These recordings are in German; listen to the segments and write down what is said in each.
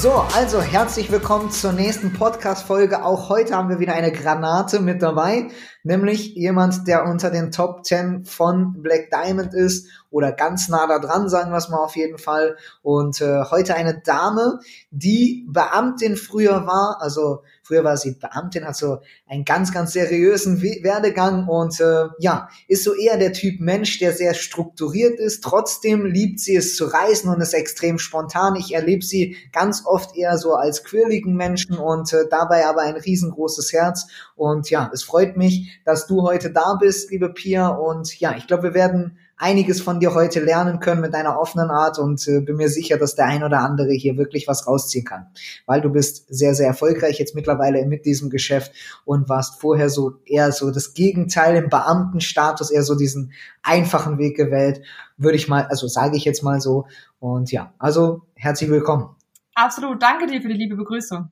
So, also herzlich willkommen zur nächsten Podcast-Folge. Auch heute haben wir wieder eine Granate mit dabei, nämlich jemand, der unter den Top 10 von Black Diamond ist oder ganz nah da dran, sagen wir es mal auf jeden Fall. Und äh, heute eine Dame, die Beamtin früher war, also früher war sie Beamtin, hat so einen ganz, ganz seriösen Werdegang und äh, ja, ist so eher der Typ Mensch, der sehr strukturiert ist. Trotzdem liebt sie es zu reisen und ist extrem spontan. Ich erlebe sie ganz oft eher so als quirligen Menschen und äh, dabei aber ein riesengroßes Herz. Und ja, es freut mich, dass du heute da bist, liebe Pia. Und ja, ich glaube, wir werden einiges von dir heute lernen können mit deiner offenen Art und äh, bin mir sicher, dass der ein oder andere hier wirklich was rausziehen kann, weil du bist sehr, sehr erfolgreich jetzt mittlerweile mit diesem Geschäft und warst vorher so eher so das Gegenteil im Beamtenstatus, eher so diesen einfachen Weg gewählt, würde ich mal, also sage ich jetzt mal so und ja, also herzlich willkommen. Absolut, danke dir für die liebe Begrüßung.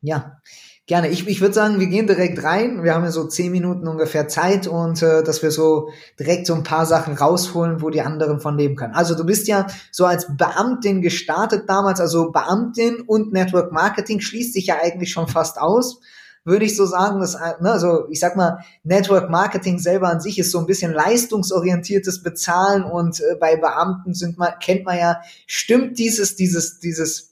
Ja, Gerne. Ich, ich würde sagen, wir gehen direkt rein. Wir haben ja so zehn Minuten ungefähr Zeit und äh, dass wir so direkt so ein paar Sachen rausholen, wo die anderen von leben können. Also du bist ja so als Beamtin gestartet damals, also Beamtin und Network Marketing schließt sich ja eigentlich schon fast aus. Würde ich so sagen, dass, äh, ne, also ich sag mal, Network Marketing selber an sich ist so ein bisschen leistungsorientiertes Bezahlen und äh, bei Beamten sind man, kennt man ja, stimmt dieses, dieses, dieses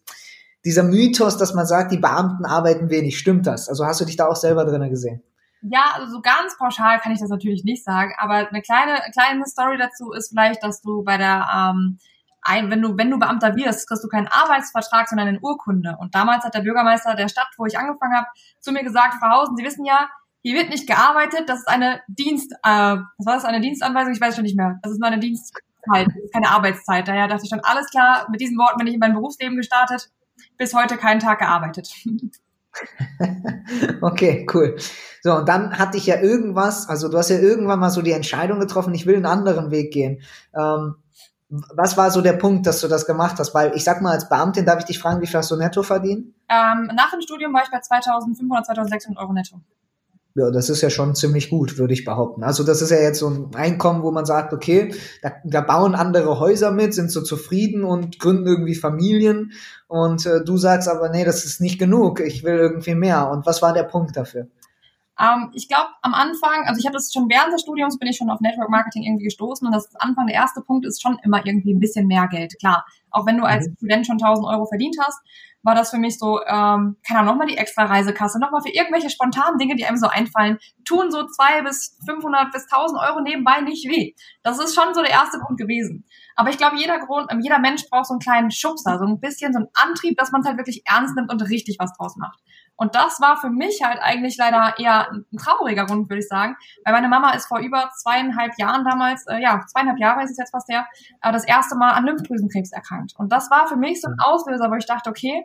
dieser Mythos, dass man sagt, die Beamten arbeiten wenig, stimmt das? Also hast du dich da auch selber drin gesehen? Ja, also so ganz pauschal kann ich das natürlich nicht sagen, aber eine kleine, kleine Story dazu ist vielleicht, dass du bei der, ähm, ein, wenn du, wenn du Beamter wirst, kriegst du keinen Arbeitsvertrag, sondern eine Urkunde. Und damals hat der Bürgermeister der Stadt, wo ich angefangen habe, zu mir gesagt, Frau Hausen, Sie wissen ja, hier wird nicht gearbeitet, das ist eine Dienst, äh, was war das, eine Dienstanweisung? Ich weiß schon nicht mehr. Das ist nur eine Dienstzeit, keine Arbeitszeit. Daher dachte ich schon, alles klar, mit diesen Worten bin ich in mein Berufsleben gestartet bis heute keinen Tag gearbeitet. okay, cool. So, und dann hatte ich ja irgendwas, also du hast ja irgendwann mal so die Entscheidung getroffen, ich will einen anderen Weg gehen. Ähm, was war so der Punkt, dass du das gemacht hast? Weil ich sag mal, als Beamtin darf ich dich fragen, wie viel hast du netto verdient? Ähm, nach dem Studium war ich bei 2500, 2600 Euro netto. Ja, das ist ja schon ziemlich gut, würde ich behaupten. Also das ist ja jetzt so ein Einkommen, wo man sagt, okay, da, da bauen andere Häuser mit, sind so zufrieden und gründen irgendwie Familien. Und äh, du sagst aber, nee, das ist nicht genug, ich will irgendwie mehr. Und was war der Punkt dafür? Ähm, ich glaube, am Anfang, also ich habe das schon während des Studiums, bin ich schon auf Network Marketing irgendwie gestoßen und das ist Anfang der erste Punkt ist schon immer irgendwie ein bisschen mehr Geld. Klar, auch wenn du als mhm. Student schon 1000 Euro verdient hast, war das für mich so, ähm, keine Ahnung, nochmal die extra Reisekasse, nochmal für irgendwelche spontanen Dinge, die einem so einfallen, tun so zwei bis 500 bis 1000 Euro nebenbei nicht weh. Das ist schon so der erste Grund gewesen. Aber ich glaube, jeder Grund, ähm, jeder Mensch braucht so einen kleinen Schubser, so ein bisschen so einen Antrieb, dass man es halt wirklich ernst nimmt und richtig was draus macht. Und das war für mich halt eigentlich leider eher ein trauriger Grund, würde ich sagen, weil meine Mama ist vor über zweieinhalb Jahren damals, äh, ja, zweieinhalb Jahre ist es jetzt fast her, äh, das erste Mal an Lymphdrüsenkrebs erkrankt. Und das war für mich so ein Auslöser, wo ich dachte, okay,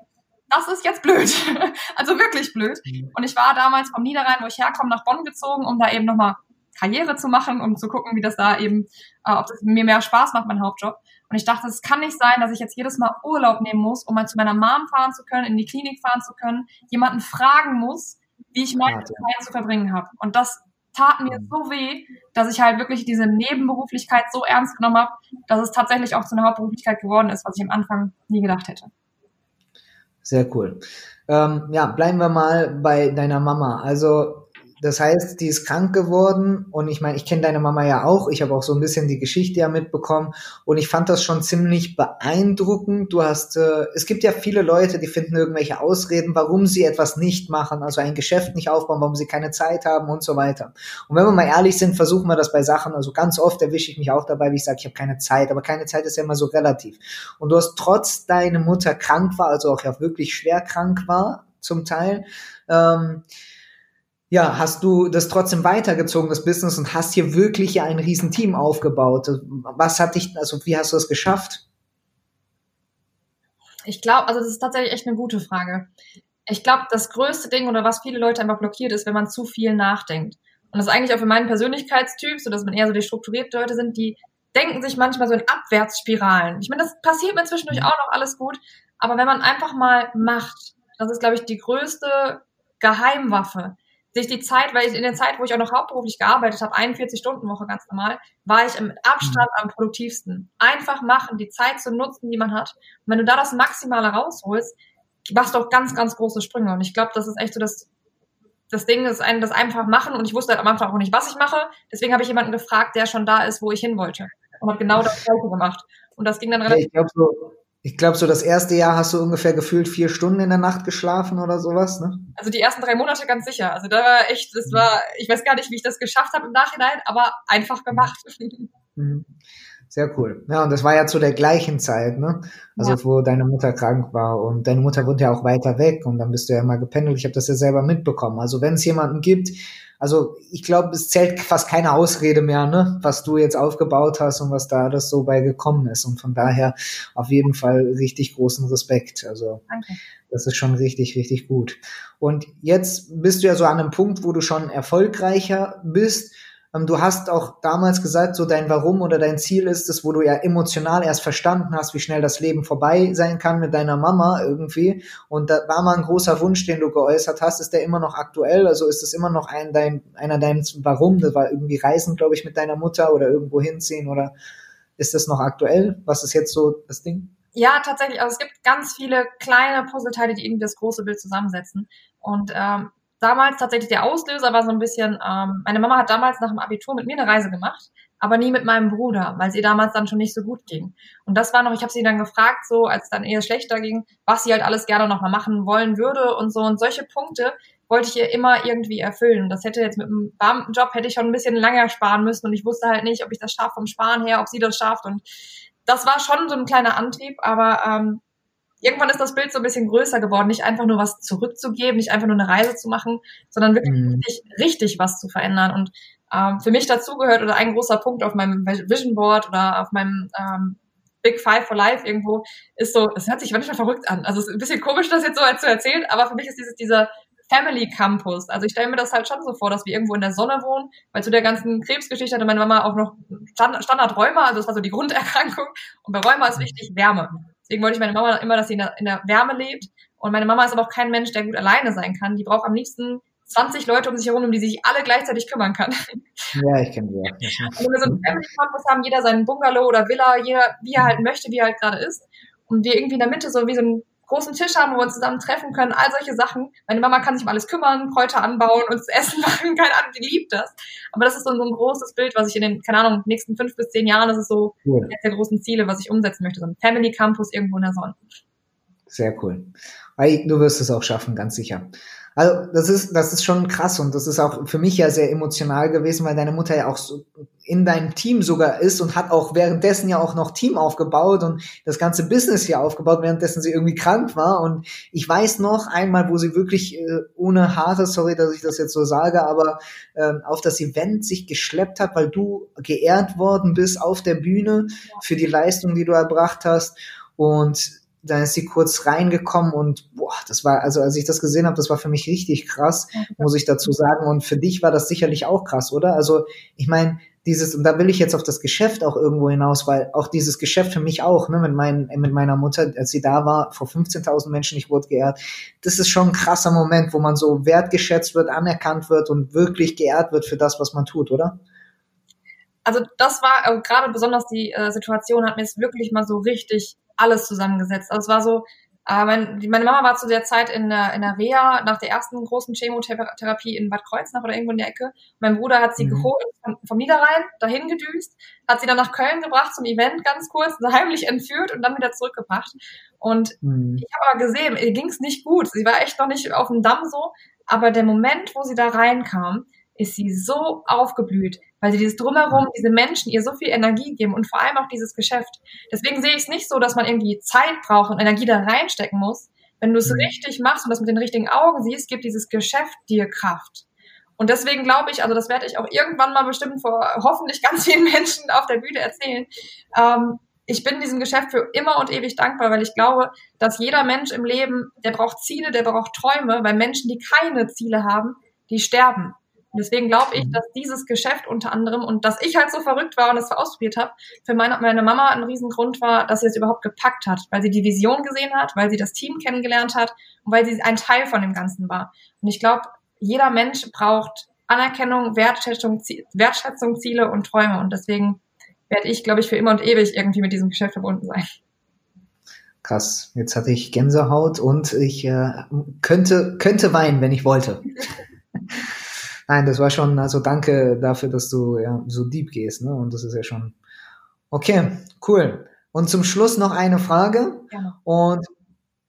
das ist jetzt blöd. also wirklich blöd. Mhm. Und ich war damals vom Niederrhein, wo ich herkomme, nach Bonn gezogen, um da eben nochmal Karriere zu machen, um zu gucken, wie das da eben, äh, ob das mir mehr Spaß macht, mein Hauptjob. Und ich dachte, es kann nicht sein, dass ich jetzt jedes Mal Urlaub nehmen muss, um mal zu meiner Mom fahren zu können, in die Klinik fahren zu können, jemanden fragen muss, wie ich meine Zeit zu verbringen habe. Und das tat mir mhm. so weh, dass ich halt wirklich diese Nebenberuflichkeit so ernst genommen habe, dass es tatsächlich auch zu einer Hauptberuflichkeit geworden ist, was ich am Anfang nie gedacht hätte. Sehr cool. Ähm, ja, bleiben wir mal bei deiner Mama. Also das heißt, die ist krank geworden und ich meine, ich kenne deine Mama ja auch. Ich habe auch so ein bisschen die Geschichte ja mitbekommen und ich fand das schon ziemlich beeindruckend. Du hast, äh, es gibt ja viele Leute, die finden irgendwelche Ausreden, warum sie etwas nicht machen, also ein Geschäft nicht aufbauen, warum sie keine Zeit haben und so weiter. Und wenn wir mal ehrlich sind, versuchen wir das bei Sachen. Also ganz oft erwische ich mich auch dabei, wie ich sage, ich habe keine Zeit, aber keine Zeit ist ja immer so relativ. Und du hast trotz deine Mutter krank war, also auch ja wirklich schwer krank war zum Teil. Ähm, ja, hast du das trotzdem weitergezogen, das Business, und hast hier wirklich ja ein Riesenteam aufgebaut. Was hat dich, also wie hast du das geschafft? Ich glaube, also das ist tatsächlich echt eine gute Frage. Ich glaube, das größte Ding oder was viele Leute einfach blockiert ist, wenn man zu viel nachdenkt. Und das ist eigentlich auch für meinen Persönlichkeitstyp, so dass man eher so die strukturierte Leute sind, die denken sich manchmal so in Abwärtsspiralen. Ich meine, das passiert mir zwischendurch mhm. auch noch alles gut, aber wenn man einfach mal macht, das ist, glaube ich, die größte Geheimwaffe. Sich die Zeit, weil ich in der Zeit, wo ich auch noch hauptberuflich gearbeitet habe, 41 Stunden Woche ganz normal, war ich im Abstand mhm. am produktivsten. Einfach machen, die Zeit zu nutzen, die man hat. Und wenn du da das Maximale rausholst, machst du auch ganz, ganz große Sprünge. Und ich glaube, das ist echt so das das Ding ist ein, das einfach machen und ich wusste halt am Anfang auch nicht, was ich mache. Deswegen habe ich jemanden gefragt, der schon da ist, wo ich hin wollte und habe genau das Gleiche gemacht. Und das ging dann relativ. Ich glaube so, ich glaube so das erste Jahr hast du ungefähr gefühlt vier Stunden in der Nacht geschlafen oder sowas, ne? Also die ersten drei Monate ganz sicher. Also da war echt, das war, ich weiß gar nicht, wie ich das geschafft habe im Nachhinein, aber einfach gemacht. Mhm. Sehr cool. Ja, und das war ja zu der gleichen Zeit, ne? Also ja. wo deine Mutter krank war und deine Mutter wohnt ja auch weiter weg und dann bist du ja mal gependelt. Ich habe das ja selber mitbekommen. Also wenn es jemanden gibt, also ich glaube, es zählt fast keine Ausrede mehr, ne? Was du jetzt aufgebaut hast und was da das so bei gekommen ist. Und von daher auf jeden Fall richtig großen Respekt. Also Danke. das ist schon richtig, richtig gut. Und jetzt bist du ja so an einem Punkt, wo du schon erfolgreicher bist du hast auch damals gesagt, so dein Warum oder dein Ziel ist es, wo du ja emotional erst verstanden hast, wie schnell das Leben vorbei sein kann mit deiner Mama irgendwie. Und da war mal ein großer Wunsch, den du geäußert hast. Ist der immer noch aktuell? Also ist es immer noch ein, dein, einer dein Warum? Das war irgendwie Reisen, glaube ich, mit deiner Mutter oder irgendwo hinziehen oder ist das noch aktuell? Was ist jetzt so das Ding? Ja, tatsächlich. Also es gibt ganz viele kleine Puzzleteile, die irgendwie das große Bild zusammensetzen. Und ähm, damals tatsächlich der Auslöser war so ein bisschen, ähm, meine Mama hat damals nach dem Abitur mit mir eine Reise gemacht, aber nie mit meinem Bruder, weil sie damals dann schon nicht so gut ging. Und das war noch, ich habe sie dann gefragt, so als es dann eher schlechter ging, was sie halt alles gerne noch mal machen wollen würde und so. Und solche Punkte wollte ich ihr immer irgendwie erfüllen. Das hätte jetzt mit einem Beamtenjob hätte ich schon ein bisschen länger sparen müssen und ich wusste halt nicht, ob ich das schaffe vom Sparen her, ob sie das schafft. Und das war schon so ein kleiner Antrieb, aber ähm, irgendwann ist das Bild so ein bisschen größer geworden, nicht einfach nur was zurückzugeben, nicht einfach nur eine Reise zu machen, sondern wirklich mhm. richtig, richtig was zu verändern. Und ähm, für mich dazugehört oder ein großer Punkt auf meinem Vision Board oder auf meinem ähm, Big Five for Life irgendwo ist so, das hört sich manchmal verrückt an. Also es ist ein bisschen komisch, das jetzt so zu erzählen, aber für mich ist dieses dieser Family Campus. Also ich stelle mir das halt schon so vor, dass wir irgendwo in der Sonne wohnen, weil zu der ganzen Krebsgeschichte hatte meine Mama auch noch Standard Rheuma, also das war so die Grunderkrankung. Und bei Rheuma ist wichtig Wärme. Deswegen wollte ich meine Mama immer, dass sie in der, in der Wärme lebt. Und meine Mama ist aber auch kein Mensch, der gut alleine sein kann. Die braucht am liebsten 20 Leute um sich herum, um die sich alle gleichzeitig kümmern kann. Ja, ich kenne die. Ja. Und wenn wir so einen Family Campus haben, jeder seinen Bungalow oder Villa, jeder, wie er halt möchte, wie er halt gerade ist. Und wir irgendwie in der Mitte so wie so ein großen Tisch haben, wo wir uns zusammen treffen können, all solche Sachen. Meine Mama kann sich um alles kümmern, Kräuter anbauen, uns Essen machen, keine Ahnung, die liebt das. Aber das ist so ein, so ein großes Bild, was ich in den, keine Ahnung, nächsten fünf bis zehn Jahren, das ist so cool. eines der großen Ziele, was ich umsetzen möchte. So ein Family Campus irgendwo in der Sonne. Sehr cool. Du wirst es auch schaffen, ganz sicher. Also das ist, das ist schon krass und das ist auch für mich ja sehr emotional gewesen, weil deine Mutter ja auch so in deinem Team sogar ist und hat auch währenddessen ja auch noch Team aufgebaut und das ganze Business hier aufgebaut, währenddessen sie irgendwie krank war. Und ich weiß noch einmal, wo sie wirklich äh, ohne Haare, sorry, dass ich das jetzt so sage, aber äh, auf das Event sich geschleppt hat, weil du geehrt worden bist auf der Bühne für die Leistung, die du erbracht hast. Und dann ist sie kurz reingekommen und boah, das war, also als ich das gesehen habe, das war für mich richtig krass, muss ich dazu sagen. Und für dich war das sicherlich auch krass, oder? Also ich meine, dieses, und da will ich jetzt auf das Geschäft auch irgendwo hinaus, weil auch dieses Geschäft für mich auch, ne, mit, mein, mit meiner Mutter, als sie da war, vor 15.000 Menschen, ich wurde geehrt, das ist schon ein krasser Moment, wo man so wertgeschätzt wird, anerkannt wird und wirklich geehrt wird für das, was man tut, oder? Also das war, also gerade besonders die äh, Situation hat mir es wirklich mal so richtig alles zusammengesetzt. Also es war so, äh, mein, meine Mama war zu der Zeit in der, in der Reha nach der ersten großen Chemotherapie in Bad Kreuznach oder irgendwo in der Ecke. Mein Bruder hat sie mhm. geholt vom, vom Niederrhein dahin gedüst, hat sie dann nach Köln gebracht zum Event ganz kurz, heimlich entführt und dann wieder zurückgebracht. Und mhm. ich habe aber gesehen, ihr ging es nicht gut. Sie war echt noch nicht auf dem Damm so. Aber der Moment, wo sie da reinkam, ist sie so aufgeblüht, weil sie dieses Drumherum, diese Menschen ihr so viel Energie geben und vor allem auch dieses Geschäft. Deswegen sehe ich es nicht so, dass man irgendwie Zeit braucht und Energie da reinstecken muss. Wenn du es mhm. richtig machst und das mit den richtigen Augen siehst, gibt dieses Geschäft dir Kraft. Und deswegen glaube ich, also das werde ich auch irgendwann mal bestimmt vor hoffentlich ganz vielen Menschen auf der Bühne erzählen. Ähm, ich bin diesem Geschäft für immer und ewig dankbar, weil ich glaube, dass jeder Mensch im Leben, der braucht Ziele, der braucht Träume, weil Menschen, die keine Ziele haben, die sterben. Und deswegen glaube ich, mhm. dass dieses Geschäft unter anderem und dass ich halt so verrückt war und es ausprobiert habe, für meine, meine Mama ein Riesengrund war, dass sie es überhaupt gepackt hat, weil sie die Vision gesehen hat, weil sie das Team kennengelernt hat und weil sie ein Teil von dem Ganzen war. Und ich glaube, jeder Mensch braucht Anerkennung, Wertschätzung, Wertschätzung, Ziele und Träume. Und deswegen werde ich, glaube ich, für immer und ewig irgendwie mit diesem Geschäft verbunden sein. Krass, jetzt hatte ich Gänsehaut und ich äh, könnte, könnte weinen, wenn ich wollte. Nein, das war schon, also danke dafür, dass du ja, so deep gehst, ne? Und das ist ja schon. Okay, cool. Und zum Schluss noch eine Frage. Ja. Und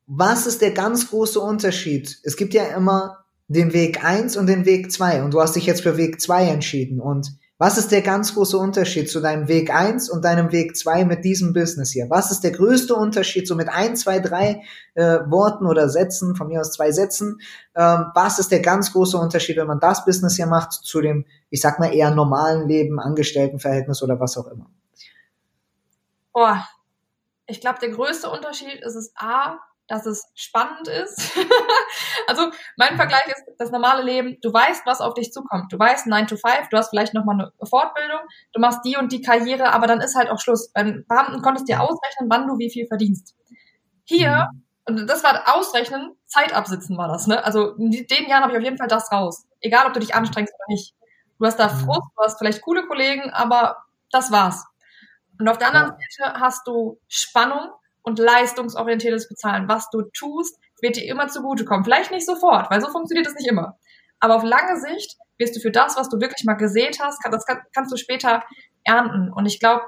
was ist der ganz große Unterschied? Es gibt ja immer den Weg eins und den Weg zwei Und du hast dich jetzt für Weg zwei entschieden. Und was ist der ganz große Unterschied zu deinem Weg eins und deinem Weg zwei mit diesem Business hier? Was ist der größte Unterschied, so mit ein, zwei, drei äh, Worten oder Sätzen, von mir aus zwei Sätzen? Ähm, was ist der ganz große Unterschied, wenn man das Business hier macht, zu dem, ich sag mal, eher normalen Leben, Angestelltenverhältnis oder was auch immer? Boah, ich glaube, der größte Unterschied ist es A, dass es spannend ist. also mein Vergleich ist das normale Leben. Du weißt, was auf dich zukommt. Du weißt 9 to 5, du hast vielleicht nochmal eine Fortbildung, du machst die und die Karriere, aber dann ist halt auch Schluss. Beim Beamten konntest du dir ausrechnen, wann du wie viel verdienst. Hier, mhm. und das war Ausrechnen, Zeit absitzen war das. Ne? Also in den Jahren habe ich auf jeden Fall das raus. Egal, ob du dich anstrengst oder nicht. Du hast da mhm. Frust, du hast vielleicht coole Kollegen, aber das war's. Und auf der anderen Seite hast du Spannung, und leistungsorientiertes Bezahlen. Was du tust, wird dir immer zugutekommen. Vielleicht nicht sofort, weil so funktioniert es nicht immer. Aber auf lange Sicht wirst du für das, was du wirklich mal gesät hast, das kannst du später ernten. Und ich glaube,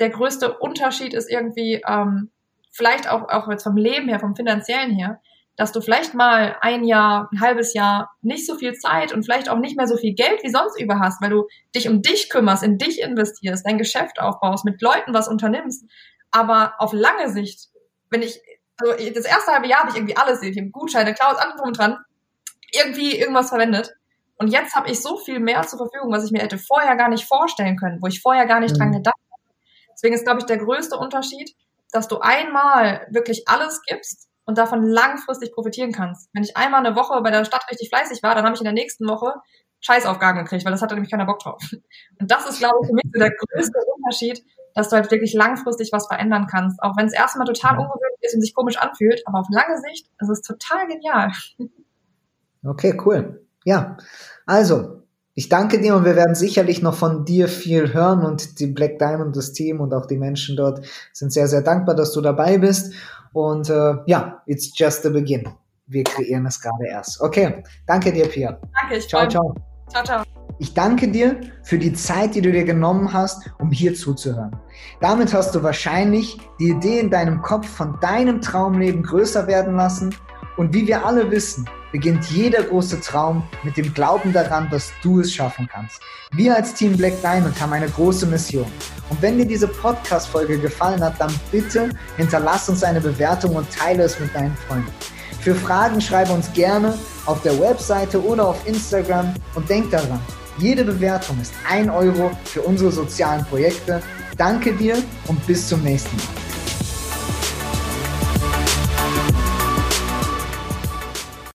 der größte Unterschied ist irgendwie, ähm, vielleicht auch, auch jetzt vom Leben her, vom finanziellen her, dass du vielleicht mal ein Jahr, ein halbes Jahr nicht so viel Zeit und vielleicht auch nicht mehr so viel Geld wie sonst über hast, weil du dich um dich kümmerst, in dich investierst, dein Geschäft aufbaust, mit Leuten was unternimmst, aber auf lange Sicht, wenn ich, also das erste halbe Jahr habe ich irgendwie alles, ich habe Gutscheine, Klaus, alles drum und dran, irgendwie irgendwas verwendet. Und jetzt habe ich so viel mehr zur Verfügung, was ich mir hätte vorher gar nicht vorstellen können, wo ich vorher gar nicht mhm. dran gedacht habe. Deswegen ist, glaube ich, der größte Unterschied, dass du einmal wirklich alles gibst und davon langfristig profitieren kannst. Wenn ich einmal eine Woche bei der Stadt richtig fleißig war, dann habe ich in der nächsten Woche Scheißaufgaben gekriegt, weil das hatte nämlich keiner Bock drauf. Und das ist, glaube ich, für mich der größte Unterschied, dass du halt wirklich langfristig was verändern kannst. Auch wenn es erstmal total ungewöhnlich ist und sich komisch anfühlt, aber auf lange Sicht ist es total genial. Okay, cool. Ja, also, ich danke dir und wir werden sicherlich noch von dir viel hören und die Black Diamond, das Team und auch die Menschen dort sind sehr, sehr dankbar, dass du dabei bist. Und äh, ja, it's just the begin. Wir kreieren es gerade erst. Okay, danke dir, Pia. Danke, ich Ciao, ciao. Ciao, ciao. Ich danke dir für die Zeit, die du dir genommen hast, um hier zuzuhören. Damit hast du wahrscheinlich die Idee in deinem Kopf von deinem Traumleben größer werden lassen. Und wie wir alle wissen, beginnt jeder große Traum mit dem Glauben daran, dass du es schaffen kannst. Wir als Team Black Diamond haben eine große Mission. Und wenn dir diese Podcast-Folge gefallen hat, dann bitte hinterlass uns eine Bewertung und teile es mit deinen Freunden. Für Fragen schreibe uns gerne auf der Webseite oder auf Instagram und denk daran, jede Bewertung ist ein Euro für unsere sozialen Projekte. Danke dir und bis zum nächsten Mal.